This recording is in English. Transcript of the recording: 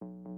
you